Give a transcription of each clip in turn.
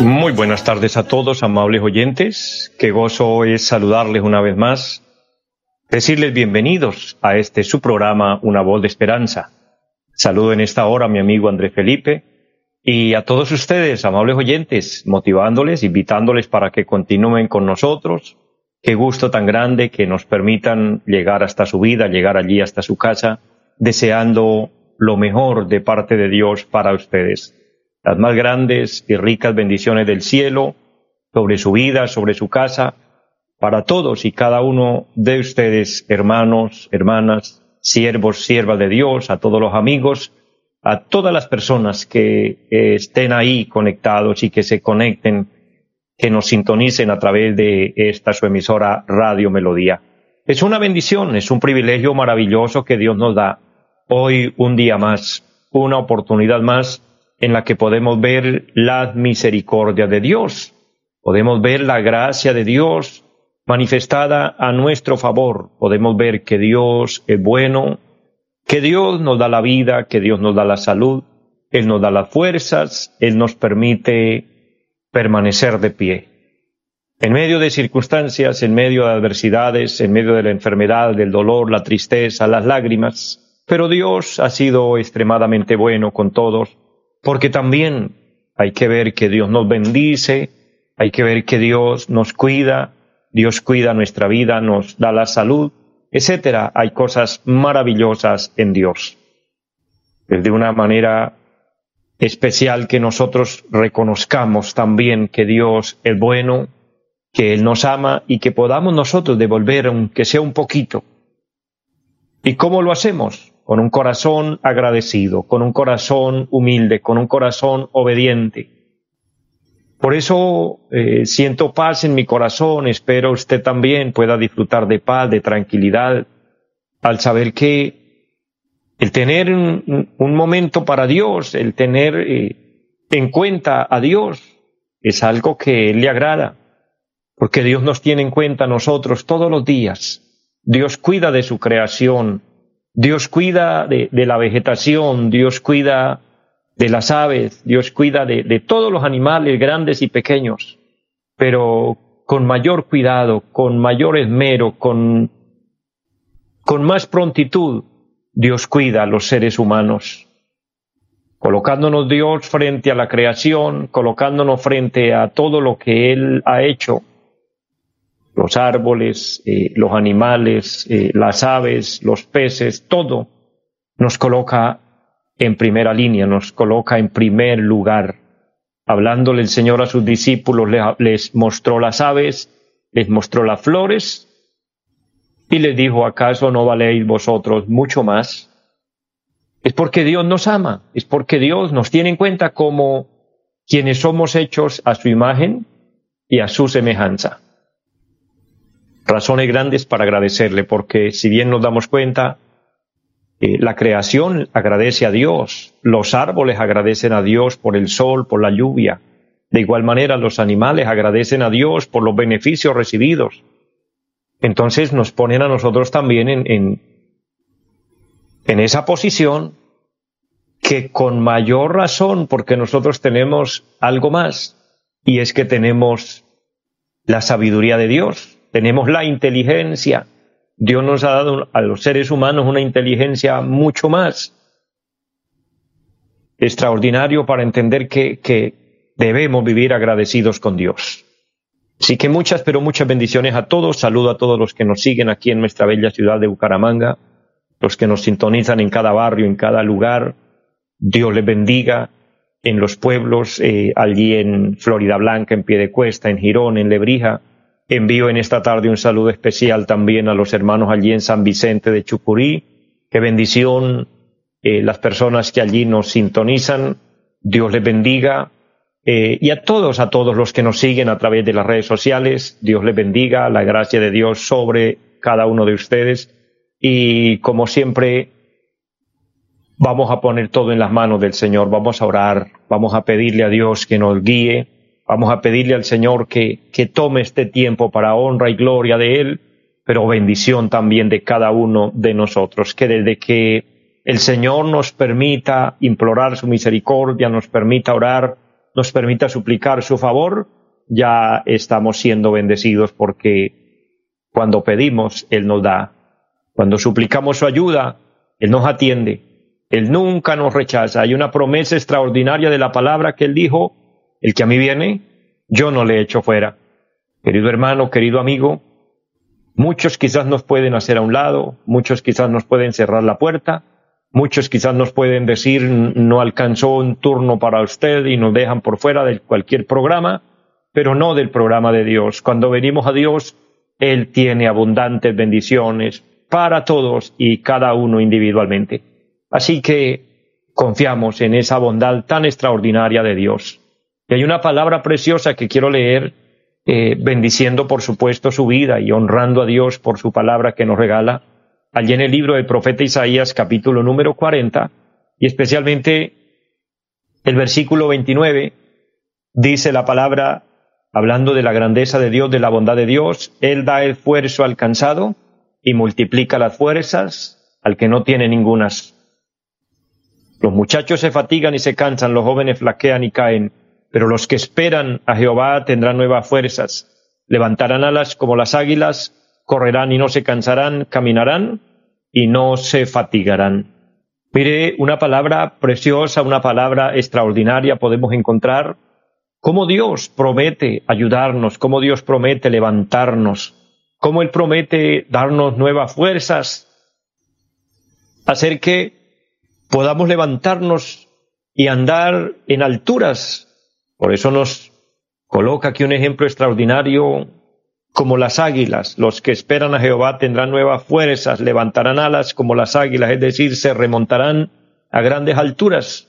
Muy buenas tardes a todos, amables oyentes. Qué gozo es saludarles una vez más. Decirles bienvenidos a este su programa Una voz de esperanza. Saludo en esta hora a mi amigo André Felipe y a todos ustedes, amables oyentes, motivándoles, invitándoles para que continúen con nosotros. Qué gusto tan grande que nos permitan llegar hasta su vida, llegar allí hasta su casa, deseando lo mejor de parte de Dios para ustedes las más grandes y ricas bendiciones del cielo sobre su vida, sobre su casa, para todos y cada uno de ustedes, hermanos, hermanas, siervos, siervas de Dios, a todos los amigos, a todas las personas que estén ahí conectados y que se conecten, que nos sintonicen a través de esta su emisora Radio Melodía. Es una bendición, es un privilegio maravilloso que Dios nos da hoy un día más, una oportunidad más en la que podemos ver la misericordia de Dios, podemos ver la gracia de Dios manifestada a nuestro favor, podemos ver que Dios es bueno, que Dios nos da la vida, que Dios nos da la salud, Él nos da las fuerzas, Él nos permite permanecer de pie. En medio de circunstancias, en medio de adversidades, en medio de la enfermedad, del dolor, la tristeza, las lágrimas, pero Dios ha sido extremadamente bueno con todos porque también hay que ver que Dios nos bendice, hay que ver que Dios nos cuida, Dios cuida nuestra vida, nos da la salud, etcétera. Hay cosas maravillosas en Dios. Es de una manera especial que nosotros reconozcamos también que Dios es bueno, que Él nos ama y que podamos nosotros devolver aunque sea un poquito. ¿Y cómo lo hacemos? Con un corazón agradecido, con un corazón humilde, con un corazón obediente. Por eso eh, siento paz en mi corazón, espero usted también pueda disfrutar de paz, de tranquilidad, al saber que el tener un, momento para Dios, el tener eh, en cuenta a Dios, es algo que le agrada, porque Dios nos tiene en cuenta a nosotros todos los días. Dios cuida de su creación, Dios cuida de, la vegetación, Dios cuida de las aves, Dios cuida de, todos los animales grandes y pequeños, pero con mayor cuidado, con mayor esmero, con, con más prontitud, Dios cuida a los seres humanos, colocándonos Dios frente a la creación, colocándonos frente a todo lo que Él ha hecho, los árboles, eh, los animales, eh, las aves, los peces, todo nos coloca en primera línea, nos coloca en primer lugar. Hablándole el Señor a sus discípulos, les mostró las aves, les mostró las flores y les dijo, ¿acaso no valéis vosotros mucho más? Es porque Dios nos ama, es porque Dios nos tiene en cuenta como quienes somos hechos a su imagen y a su semejanza razones grandes para agradecerle, porque si bien nos damos cuenta, eh, la creación agradece a Dios, los árboles agradecen a Dios por el sol, por la lluvia, de igual manera los animales agradecen a Dios por los beneficios recibidos. Entonces nos ponen a nosotros también en, en, en esa posición que con mayor razón, porque nosotros tenemos algo más, y es que tenemos la sabiduría de Dios tenemos la inteligencia. Dios nos ha dado a los seres humanos una inteligencia mucho más extraordinario para entender que, debemos vivir agradecidos con Dios. Así que muchas, pero muchas bendiciones a todos. Saludo a todos los que nos siguen aquí en nuestra bella ciudad de Bucaramanga, los que nos sintonizan en cada barrio, en cada lugar. Dios les bendiga en los pueblos, eh, allí en Florida Blanca, en Piedecuesta, en Girón, en Lebrija, Envío en esta tarde un saludo especial también a los hermanos allí en San Vicente de Chucurí. Qué bendición eh, las personas que allí nos sintonizan Dios les bendiga. Eh, y a todos, a todos los que nos siguen a través de las redes sociales, Dios les bendiga, la gracia de Dios sobre cada uno de ustedes. Y como siempre, vamos a poner todo en las manos del Señor, vamos a orar, vamos a pedirle a Dios que nos guíe, vamos a pedirle al Señor que, que tome este tiempo para honra y gloria de Él, pero bendición también de cada uno de nosotros, que desde que el Señor nos permita implorar su misericordia, nos permita orar, nos permita suplicar su favor, ya estamos siendo bendecidos porque cuando pedimos, Él nos da. Cuando suplicamos su ayuda, Él nos atiende. Él nunca nos rechaza. Hay una promesa extraordinaria de la palabra que Él dijo, el que a mí viene, yo no le echo fuera. Querido hermano, querido amigo, muchos quizás nos pueden hacer a un lado, muchos quizás nos pueden cerrar la puerta, muchos quizás nos pueden decir no alcanzó un turno para usted y nos dejan por fuera de cualquier programa, pero no del programa de Dios. Cuando venimos a Dios, Él tiene abundantes bendiciones para todos y cada uno individualmente. Así que confiamos en esa bondad tan extraordinaria de Dios. Y hay una palabra preciosa que quiero leer, eh, bendiciendo por supuesto su vida y honrando a Dios por su palabra que nos regala, allí en el libro del profeta Isaías capítulo número 40, y especialmente el versículo 29, dice la palabra, hablando de la grandeza de Dios, de la bondad de Dios, Él da esfuerzo al cansado y multiplica las fuerzas al que no tiene ningunas. Los muchachos se fatigan y se cansan, los jóvenes flaquean y caen, pero los que esperan a Jehová tendrán nuevas fuerzas, levantarán alas como las águilas, correrán y no se cansarán, caminarán y no se fatigarán. Mire, una palabra preciosa, una palabra extraordinaria podemos encontrar cómo Dios promete ayudarnos, cómo Dios promete levantarnos, cómo Él promete darnos nuevas fuerzas, hacer que podamos levantarnos y andar en alturas. Por eso nos coloca aquí un ejemplo extraordinario como las águilas. Los que esperan a Jehová tendrán nuevas fuerzas, levantarán alas como las águilas, es decir, se remontarán a grandes alturas.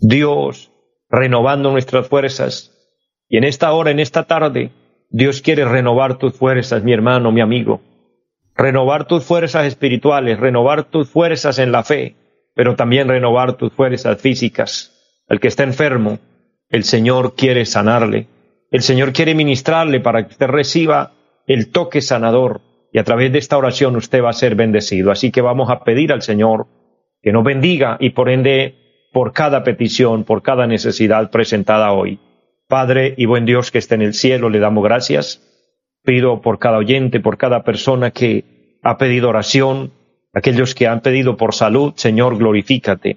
Dios renovando nuestras fuerzas. Y en esta hora, en esta tarde, Dios quiere renovar tus fuerzas, mi hermano, mi amigo. Renovar tus fuerzas espirituales, renovar tus fuerzas en la fe, pero también renovar tus fuerzas físicas. El que está enfermo, el Señor quiere sanarle. El Señor quiere ministrarle para que usted reciba el toque sanador y a través de esta oración usted va a ser bendecido. Así que vamos a pedir al Señor que nos bendiga y por ende por cada petición, por cada necesidad presentada hoy. Padre y buen Dios que esté en el cielo, le damos gracias. Pido por cada oyente, por cada persona que ha pedido oración, Aquellos que han pedido por salud, Señor, glorifícate.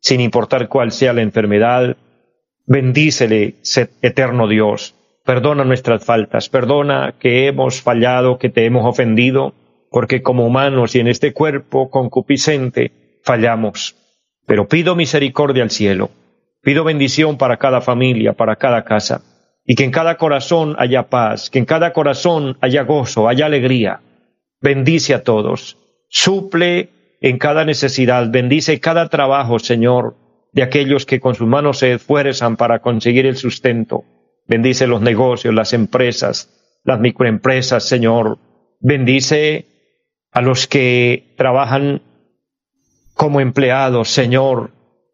Sin importar cuál sea la enfermedad, bendícele, eterno Dios. Perdona nuestras faltas, perdona que hemos fallado, que te hemos ofendido, porque como humanos y en este cuerpo concupiscente fallamos. Pero pido misericordia al cielo, pido bendición para cada familia, para cada casa, y que en cada corazón haya paz, que en cada corazón haya gozo, haya alegría. Bendice a todos Suple en cada necesidad, bendice cada trabajo, Señor, de aquellos que con sus manos se esfuerzan para conseguir el sustento. Bendice los negocios, las empresas, las microempresas, Señor. Bendice a los que trabajan como empleados, Señor.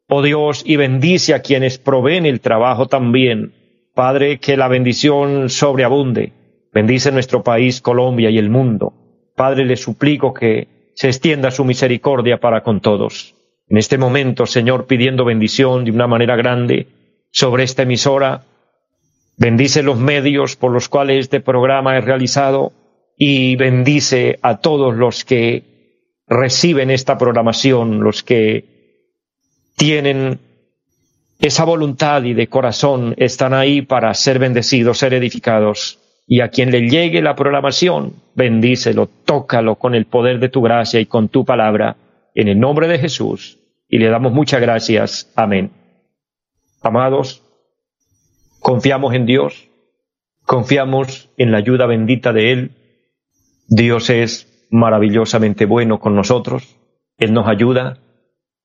Oh Dios, y bendice a quienes proveen el trabajo también. Padre, que la bendición sobreabunde. Bendice nuestro país, Colombia y el mundo. Padre, le suplico que se extienda su misericordia para con todos. En este momento, Señor, pidiendo bendición de una manera grande sobre esta emisora, bendice los medios por los cuales este programa es realizado y bendice a todos los que reciben esta programación, los que tienen esa voluntad y de corazón están ahí para ser bendecidos, ser edificados. Y a quien le llegue la programación, bendícelo, tócalo con el poder de tu gracia y con tu palabra, en el nombre de Jesús, y le damos muchas gracias. Amén. Amados, confiamos en Dios, confiamos en la ayuda bendita de Él. Dios es maravillosamente bueno con nosotros, Él nos ayuda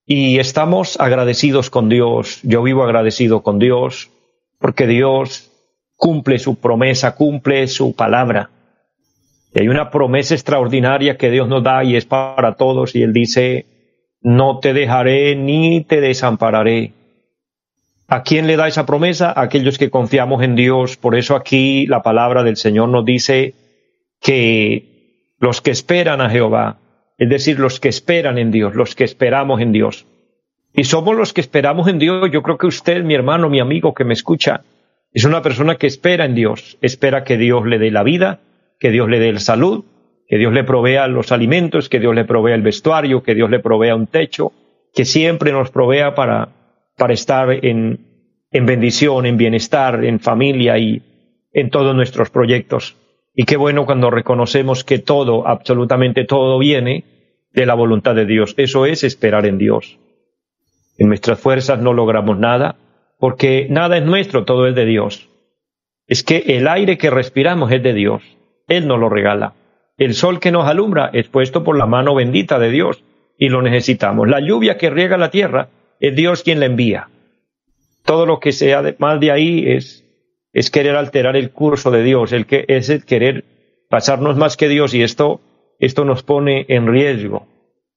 Y estamos agradecidos con Dios. Yo vivo agradecido con Dios porque Dios cumple su promesa, cumple su palabra. Y hay una promesa extraordinaria que Dios nos da y es para todos. Y Él dice, no te dejaré ni te desampararé. ¿A quién le da esa promesa? A aquellos que confiamos en Dios. Por eso aquí la palabra del Señor nos dice que los que esperan a Jehová, es decir, los que esperan en Dios, los que esperamos en Dios. Y somos los que esperamos en Dios. Yo creo que usted, mi hermano, mi amigo que me escucha, es una persona que espera en Dios, espera que Dios le dé la vida, que Dios le dé la salud, que Dios le provea los alimentos, que Dios le provea el vestuario, que Dios le provea un techo, que siempre nos provea para, para estar en, en bendición, en bienestar, en familia y en todos nuestros proyectos. Y qué bueno cuando reconocemos que todo, absolutamente todo viene de la voluntad de Dios. Eso es esperar en Dios. En nuestras fuerzas no logramos nada, porque nada es nuestro, todo es de Dios. Es que el aire que respiramos es de Dios. Él nos lo regala. El sol que nos alumbra es puesto por la mano bendita de Dios y lo necesitamos. La lluvia que riega la tierra es Dios quien la envía. Todo lo que sea más de ahí es es querer alterar el curso de Dios, el que, es el querer pasarnos más que Dios y esto, esto nos pone en riesgo.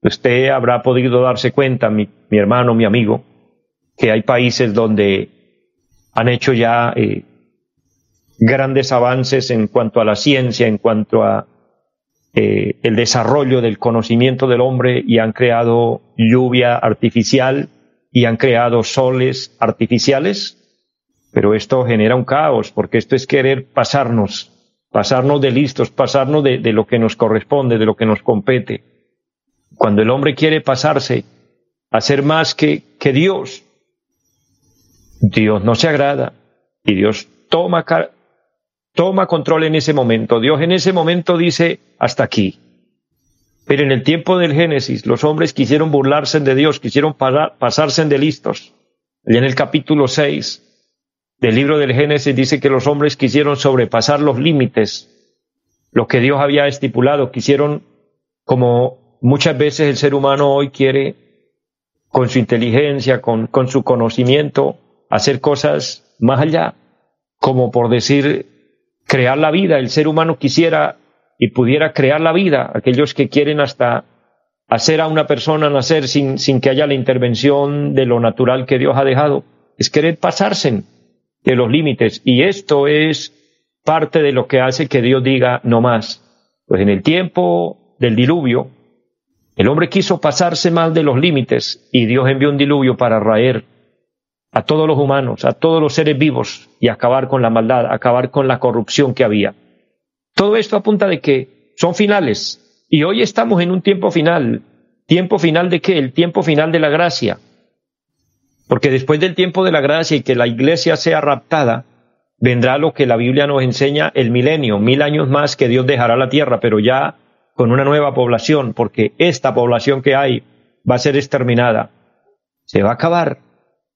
Usted habrá podido darse cuenta, mi, mi hermano, mi amigo, que hay países donde han hecho ya eh, grandes avances en cuanto a la ciencia, en cuanto a eh, el desarrollo del conocimiento del hombre y han creado lluvia artificial y han creado soles artificiales pero esto genera un caos, porque esto es querer pasarnos, pasarnos de listos, pasarnos de, lo que nos corresponde, de lo que nos compete. Cuando el hombre quiere pasarse a ser más que, que Dios, Dios no se agrada y Dios toma, toma control en ese momento. Dios en ese momento dice hasta aquí. Pero en el tiempo del Génesis, los hombres quisieron burlarse de Dios, quisieron pasarse de listos. Y en el capítulo 6, del libro del Génesis dice que los hombres quisieron sobrepasar los límites, lo que Dios había estipulado, quisieron, como muchas veces el ser humano hoy quiere, con su inteligencia, con, con su conocimiento, hacer cosas más allá, como por decir, crear la vida. El ser humano quisiera y pudiera crear la vida, aquellos que quieren hasta hacer a una persona nacer sin, sin que haya la intervención de lo natural que Dios ha dejado, es querer pasarse de los límites. Y esto es parte de lo que hace que Dios diga no más. Pues en el tiempo del diluvio, el hombre quiso pasarse más de los límites y Dios envió un diluvio para raer a todos los humanos, a todos los seres vivos y acabar con la maldad, acabar con la corrupción que había. Todo esto apunta de que son finales y hoy estamos en un tiempo final. ¿Tiempo final de qué? El tiempo final de la gracia. Porque después del tiempo de la gracia y que la iglesia sea raptada, vendrá lo que la Biblia nos enseña, el milenio, mil años más que Dios dejará la tierra, pero ya con una nueva población, porque esta población que hay va a ser exterminada. Se va a acabar.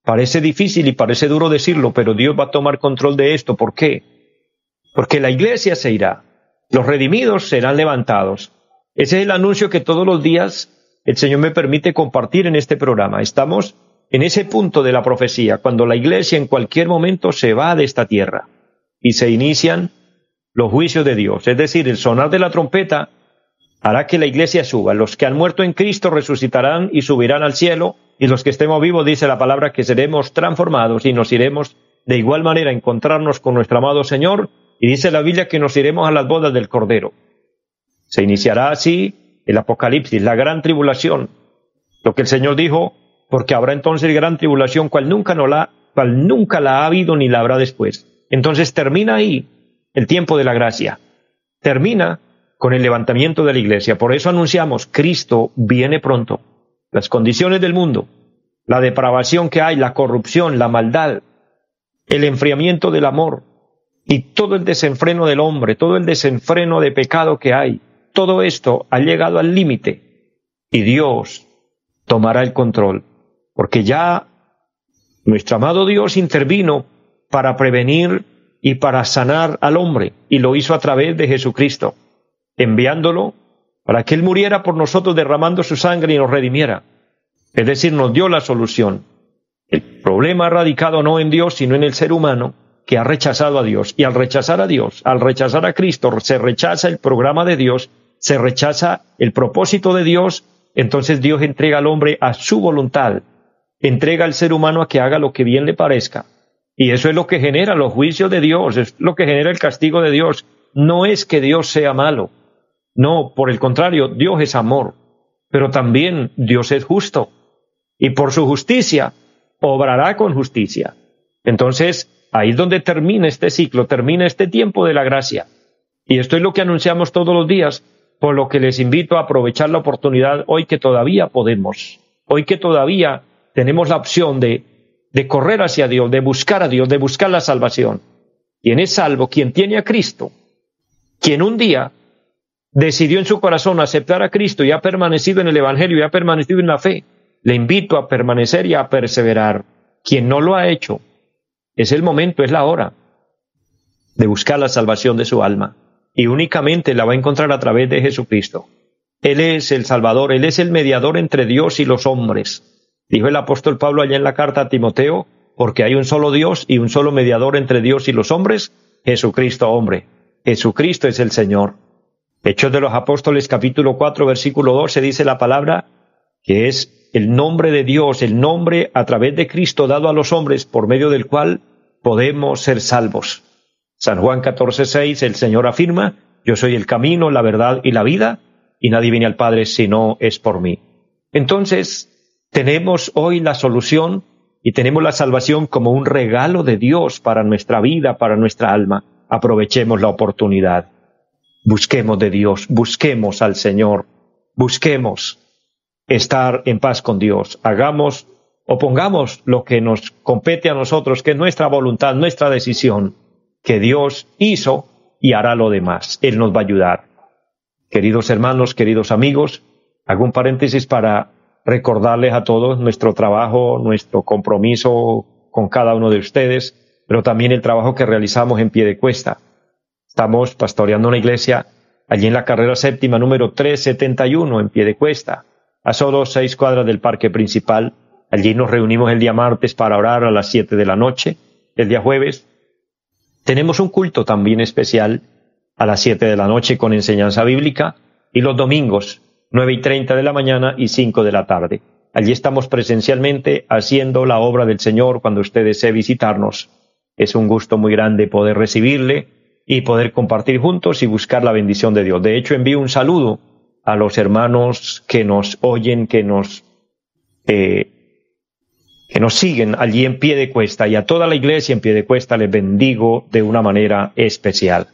Parece difícil y parece duro decirlo, pero Dios va a tomar control de esto. ¿Por qué? Porque la iglesia se irá. Los redimidos serán levantados. Ese es el anuncio que todos los días el Señor me permite compartir en este programa. Estamos en ese punto de la profecía, cuando la iglesia en cualquier momento se va de esta tierra y se inician los juicios de Dios, es decir, el sonar de la trompeta hará que la iglesia suba. Los que han muerto en Cristo resucitarán y subirán al cielo, y los que estemos vivos, dice la palabra, que seremos transformados y nos iremos de igual manera a encontrarnos con nuestro amado Señor, y dice la Biblia que nos iremos a las bodas del Cordero. Se iniciará así el Apocalipsis, la gran tribulación. Lo que el Señor dijo, porque habrá entonces gran tribulación cual nunca, no la, cual nunca la ha habido ni la habrá después. Entonces termina ahí el tiempo de la gracia. Termina con el levantamiento de la iglesia. Por eso anunciamos, Cristo viene pronto. Las condiciones del mundo, la depravación que hay, la corrupción, la maldad, el enfriamiento del amor y todo el desenfreno del hombre, todo el desenfreno de pecado que hay, todo esto ha llegado al límite y Dios tomará el control porque ya nuestro amado Dios intervino para prevenir y para sanar al hombre, y lo hizo a través de Jesucristo, enviándolo para que Él muriera por nosotros derramando su sangre y nos redimiera. Es decir, nos dio la solución. El problema radicado no en Dios, sino en el ser humano que ha rechazado a Dios. Y al rechazar a Dios, al rechazar a Cristo, se rechaza el programa de Dios, se rechaza el propósito de Dios, entonces Dios entrega al hombre a su voluntad, entrega al ser humano a que haga lo que bien le parezca. Y eso es lo que genera los juicios de Dios, es lo que genera el castigo de Dios. No es que Dios sea malo, no, por el contrario, Dios es amor, pero también Dios es justo. Y por su justicia, obrará con justicia. Entonces, ahí es donde termina este ciclo, termina este tiempo de la gracia. Y esto es lo que anunciamos todos los días, por lo que les invito a aprovechar la oportunidad hoy que todavía podemos, hoy que todavía tenemos la opción de, correr hacia Dios, de buscar a Dios, de buscar la salvación. Quien es salvo, quien tiene a Cristo, quien un día decidió en su corazón aceptar a Cristo y ha permanecido en el Evangelio y ha permanecido en la fe, le invito a permanecer y a perseverar. Quien no lo ha hecho, es el momento, es la hora de buscar la salvación de su alma. Y únicamente la va a encontrar a través de Jesucristo. Él es el Salvador, Él es el mediador entre Dios y los hombres. Dijo el apóstol Pablo allá en la carta a Timoteo, porque hay un solo Dios y un solo mediador entre Dios y los hombres, Jesucristo hombre. Jesucristo es el Señor. Hechos de los Apóstoles capítulo 4 versículo 12 dice la palabra que es el nombre de Dios, el nombre a través de Cristo dado a los hombres por medio del cual podemos ser salvos. San Juan 14:6 el Señor afirma, yo soy el camino, la verdad y la vida, y nadie viene al Padre si no es por mí. Entonces, tenemos hoy la solución y tenemos la salvación como un regalo de Dios para nuestra vida, para nuestra alma. Aprovechemos la oportunidad. Busquemos de Dios, busquemos al Señor, busquemos estar en paz con Dios. Hagamos o pongamos lo que nos compete a nosotros, que es nuestra voluntad, nuestra decisión, que Dios hizo y hará lo demás. Él nos va a ayudar. Queridos hermanos, queridos amigos, hago un paréntesis para recordarles a todos nuestro trabajo, nuestro compromiso con cada uno de ustedes, pero también el trabajo que realizamos en pie de cuesta. Estamos pastoreando una iglesia allí en la carrera séptima número 371 en pie de cuesta, a solo seis cuadras del parque principal. Allí nos reunimos el día martes para orar a las siete de la noche. El día jueves tenemos un culto también especial a las siete de la noche con enseñanza bíblica y los domingos nueve y treinta de la mañana y cinco de la tarde. Allí estamos presencialmente haciendo la obra del Señor cuando usted desee visitarnos. Es un gusto muy grande poder recibirle y poder compartir juntos y buscar la bendición de Dios. De hecho, envío un saludo a los hermanos que nos oyen, que nos, eh, que nos siguen allí en pie de cuesta y a toda la iglesia en pie de cuesta les bendigo de una manera especial.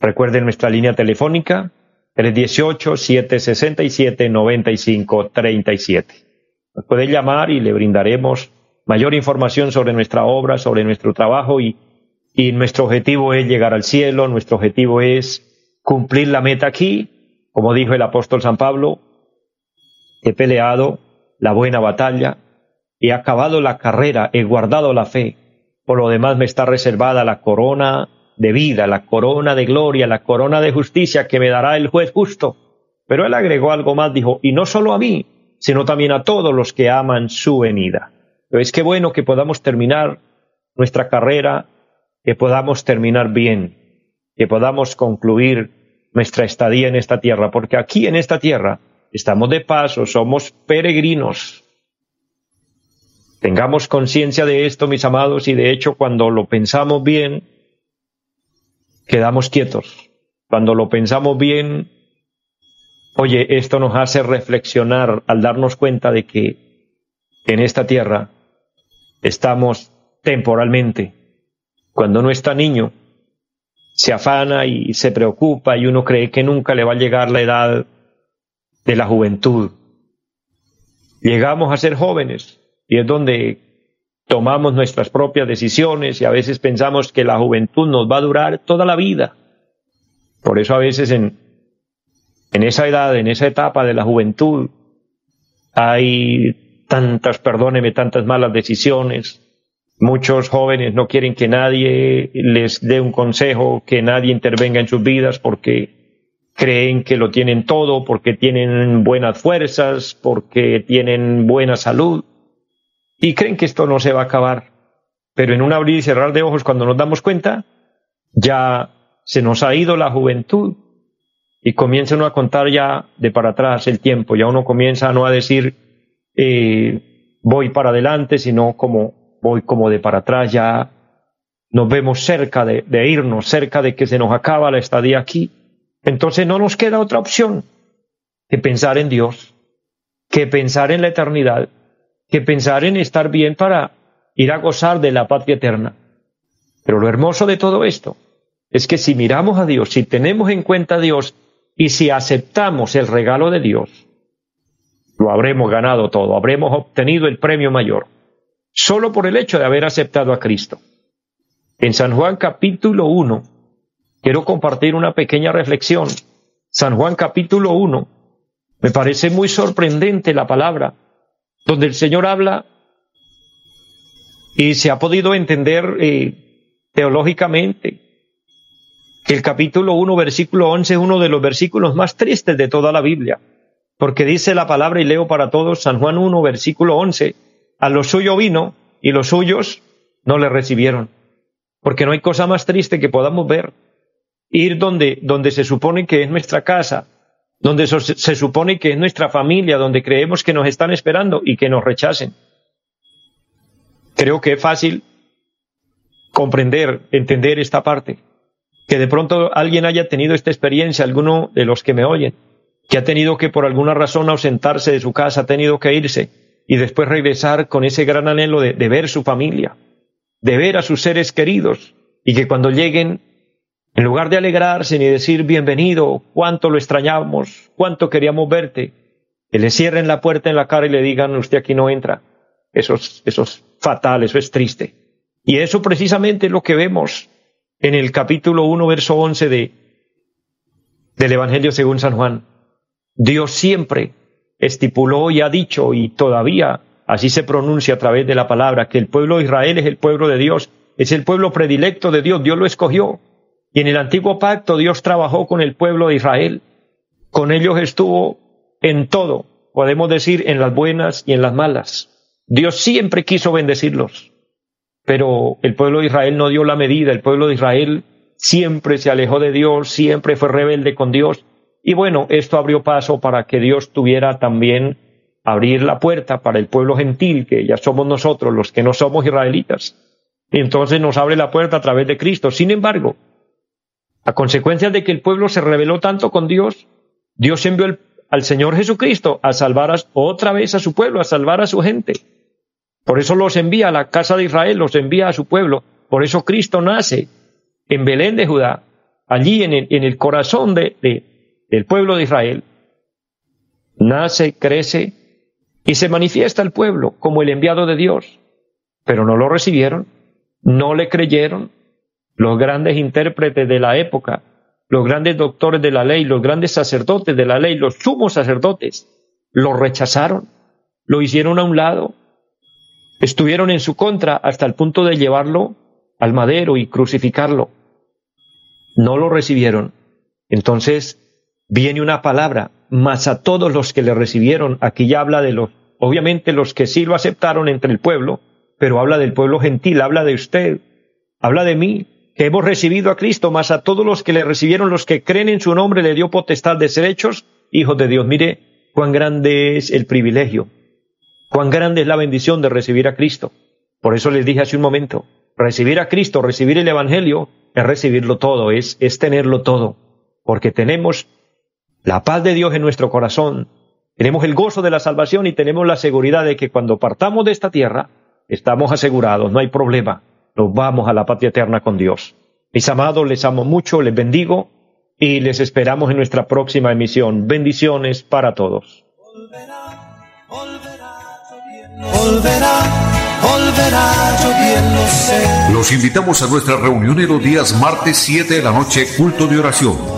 Recuerden nuestra línea telefónica, 318-767-9537. Nos pueden llamar y le brindaremos mayor información sobre nuestra obra, sobre nuestro trabajo y y nuestro objetivo es llegar al cielo, nuestro objetivo es cumplir la meta aquí. Como dijo el apóstol San Pablo, he peleado la buena batalla, he acabado la carrera, he guardado la fe. Por lo demás me está reservada la corona de vida, la corona de gloria, la corona de justicia que me dará el juez justo. Pero él agregó algo más, dijo, y no solo a mí, sino también a todos los que aman su venida. Pero es que bueno que podamos terminar nuestra carrera que podamos terminar bien, que podamos concluir nuestra estadía en esta tierra, porque aquí en esta tierra estamos de paso, somos peregrinos. Tengamos conciencia de esto, mis amados, y de hecho cuando lo pensamos bien, quedamos quietos. Cuando lo pensamos bien, oye, esto nos hace reflexionar al darnos cuenta de que en esta tierra estamos temporalmente, cuando uno está niño, se afana y se preocupa y uno cree que nunca le va a llegar la edad de la juventud. Llegamos a ser jóvenes y es donde tomamos nuestras propias decisiones y a veces pensamos que la juventud nos va a durar toda la vida. Por eso a veces en, en esa edad, en esa etapa de la juventud, hay tantas, perdóneme, tantas malas decisiones, Muchos jóvenes no quieren que nadie les dé un consejo, que nadie intervenga en sus vidas porque creen que lo tienen todo porque tienen buenas fuerzas, porque tienen buena salud, y creen que esto no se va a acabar. Pero en un abrir y cerrar de ojos, cuando nos damos cuenta, ya se nos ha ido la juventud y comienza uno a contar ya de para atrás el tiempo, ya uno comienza no a decir eh, voy para adelante, sino como voy como de para atrás, ya nos vemos cerca de, de irnos, cerca de que se nos acaba la estadía aquí. Entonces no nos queda otra opción que pensar en Dios, que pensar en la eternidad, que pensar en estar bien para ir a gozar de la patria eterna. Pero lo hermoso de todo esto es que si miramos a Dios, si tenemos en cuenta a Dios y si aceptamos el regalo de Dios, lo habremos ganado todo, habremos obtenido el premio mayor, solo por el hecho de haber aceptado a Cristo. En San Juan capítulo 1, quiero compartir una pequeña reflexión. San Juan capítulo 1, me parece muy sorprendente la palabra, donde el Señor habla y se ha podido entender eh, teológicamente que el capítulo 1, versículo 11 es uno de los versículos más tristes de toda la Biblia, porque dice la palabra y leo para todos San Juan 1, versículo 11, a lo suyo vino y los suyos no le recibieron, porque no hay cosa más triste que podamos ver, ir donde, donde se supone que es nuestra casa, donde se supone que es nuestra familia, donde creemos que nos están esperando y que nos rechacen. Creo que es fácil comprender, entender esta parte que de pronto alguien haya tenido esta experiencia, alguno de los que me oyen, que ha tenido que por alguna razón ausentarse de su casa, ha tenido que irse y después regresar con ese gran anhelo de, de ver su familia, de ver a sus seres queridos y que cuando lleguen, en lugar de alegrarse ni decir bienvenido, cuánto lo extrañamos, cuánto queríamos verte, que le cierren la puerta en la cara y le digan usted aquí no entra. Eso es, eso es fatal, eso es triste. Y eso precisamente es lo que vemos en el capítulo 1, verso 11 de, del Evangelio según San Juan. Dios siempre estipuló y ha dicho, y todavía así se pronuncia a través de la palabra, que el pueblo de Israel es el pueblo de Dios, es el pueblo predilecto de Dios, Dios lo escogió. Y en el antiguo pacto Dios trabajó con el pueblo de Israel, con ellos estuvo en todo, podemos decir, en las buenas y en las malas. Dios siempre quiso bendecirlos pero el pueblo de Israel no dio la medida, el pueblo de Israel siempre se alejó de Dios, siempre fue rebelde con Dios, y bueno, esto abrió paso para que Dios tuviera también abrir la puerta para el pueblo gentil, que ya somos nosotros los que no somos israelitas. Y entonces nos abre la puerta a través de Cristo. Sin embargo, a consecuencia de que el pueblo se rebeló tanto con Dios, Dios envió al Señor Jesucristo a salvar otra vez a su pueblo, a salvar a su gente. Por eso los envía a la casa de Israel, los envía a su pueblo. Por eso Cristo nace en Belén de Judá, allí en el, corazón de, del pueblo de Israel. Nace, crece y se manifiesta el pueblo como el enviado de Dios. Pero no lo recibieron, no le creyeron. Los grandes intérpretes de la época, los grandes doctores de la ley, los grandes sacerdotes de la ley, los sumos sacerdotes, lo rechazaron, lo hicieron a un lado, estuvieron en su contra hasta el punto de llevarlo al madero y crucificarlo. No lo recibieron. Entonces viene una palabra, más a todos los que le recibieron, aquí ya habla de los, obviamente los que sí lo aceptaron entre el pueblo, pero habla del pueblo gentil, habla de usted, habla de mí, que hemos recibido a Cristo, más a todos los que le recibieron, los que creen en su nombre, le dio potestad de ser hechos hijos de Dios. Mire cuán grande es el privilegio Cuán grande es la bendición de recibir a Cristo. Por eso les dije hace un momento, recibir a Cristo, recibir el Evangelio, es recibirlo todo, es, es tenerlo todo, porque tenemos la paz de Dios en nuestro corazón, tenemos el gozo de la salvación y tenemos la seguridad de que cuando partamos de esta tierra, estamos asegurados, no hay problema, nos vamos a la patria eterna con Dios. Mis amados, les amo mucho, les bendigo y les esperamos en nuestra próxima emisión. Bendiciones para todos. Volverá, volverá, yo bien lo sé. Los invitamos a nuestra reunión en los días martes 7 de la noche, culto de oración